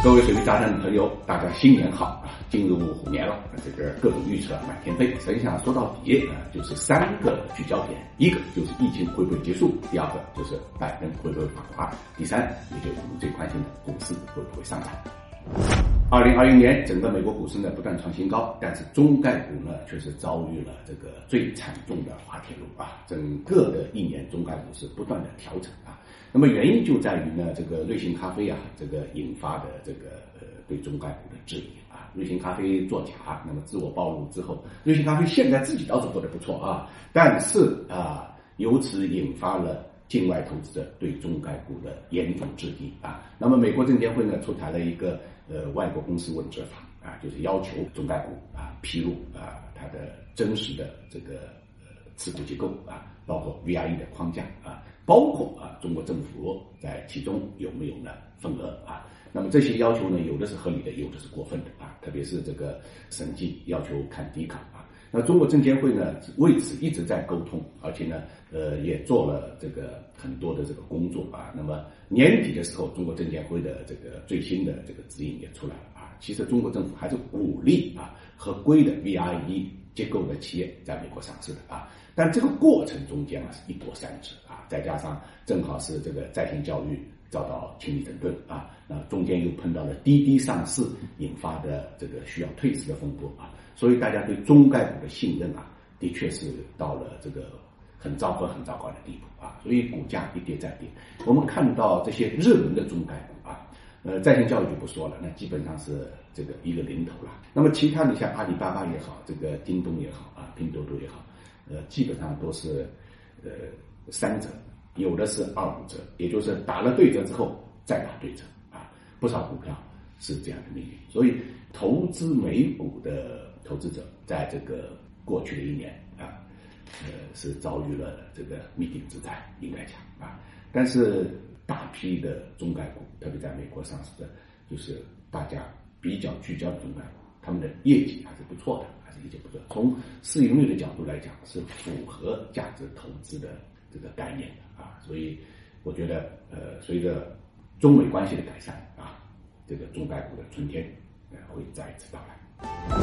各位水利杂谈的朋友，大家新年好啊！进入虎年了，这个各种预测满天飞。实际上说到底啊，就是三个聚焦点：一个就是疫情会不会结束；第二个就是拜登会不会访华；第三，也就是我们最关心的股市会不会上涨。二零二一年，整个美国股市呢不断创新高，但是中概股呢却是遭遇了这个最惨重的滑铁卢啊！整个的一年，中概股是不断的调整啊。那么原因就在于呢，这个瑞幸咖啡啊，这个引发的这个呃对中概股的质疑啊，瑞幸咖啡作假，那么自我暴露之后，瑞幸咖啡现在自己倒是做的不错啊，但是啊，由此引发了境外投资者对中概股的严重质疑啊。那么美国证监会呢出台了一个呃外国公司问责法啊，就是要求中概股啊披露啊它的真实的这个持股结构啊，包括 VIE 的框架啊。包括啊，中国政府在其中有没有呢份额啊？那么这些要求呢，有的是合理的，有的是过分的啊。特别是这个审计要求看底卡啊。那中国证监会呢，为此一直在沟通，而且呢，呃，也做了这个很多的这个工作啊。那么年底的时候，中国证监会的这个最新的这个指引也出来了啊。其实中国政府还是鼓励啊合规的 VIE 结构的企业在美国上市的啊。但这个过程中间啊，是一波三折啊，再加上正好是这个在线教育遭到清理整顿啊，那中间又碰到了滴滴上市引发的这个需要退市的风波啊，所以大家对中概股的信任啊，的确是到了这个很糟糕、很糟糕的地步啊，所以股价一跌再跌。我们看到这些热门的中概股，呃，在线教育就不说了，那基本上是这个一个零头了。那么其他的像阿里巴巴也好，这个京东也好啊，拼多多也好。呃，基本上都是，呃，三折，有的是二五折，也就是打了对折之后再打对折啊。不少股票是这样的命运，所以投资美股的投资者在这个过去的一年啊，呃，是遭遇了这个灭顶之灾，应该讲啊。但是大批的中概股，特别在美国上市的，就是大家比较聚焦的中概股，他们的业绩还是不错的。还是业绩不错。从市盈率的角度来讲，是符合价值投资的这个概念的啊，所以我觉得，呃，随着中美关系的改善啊，这个中概股的春天呃会再一次到来。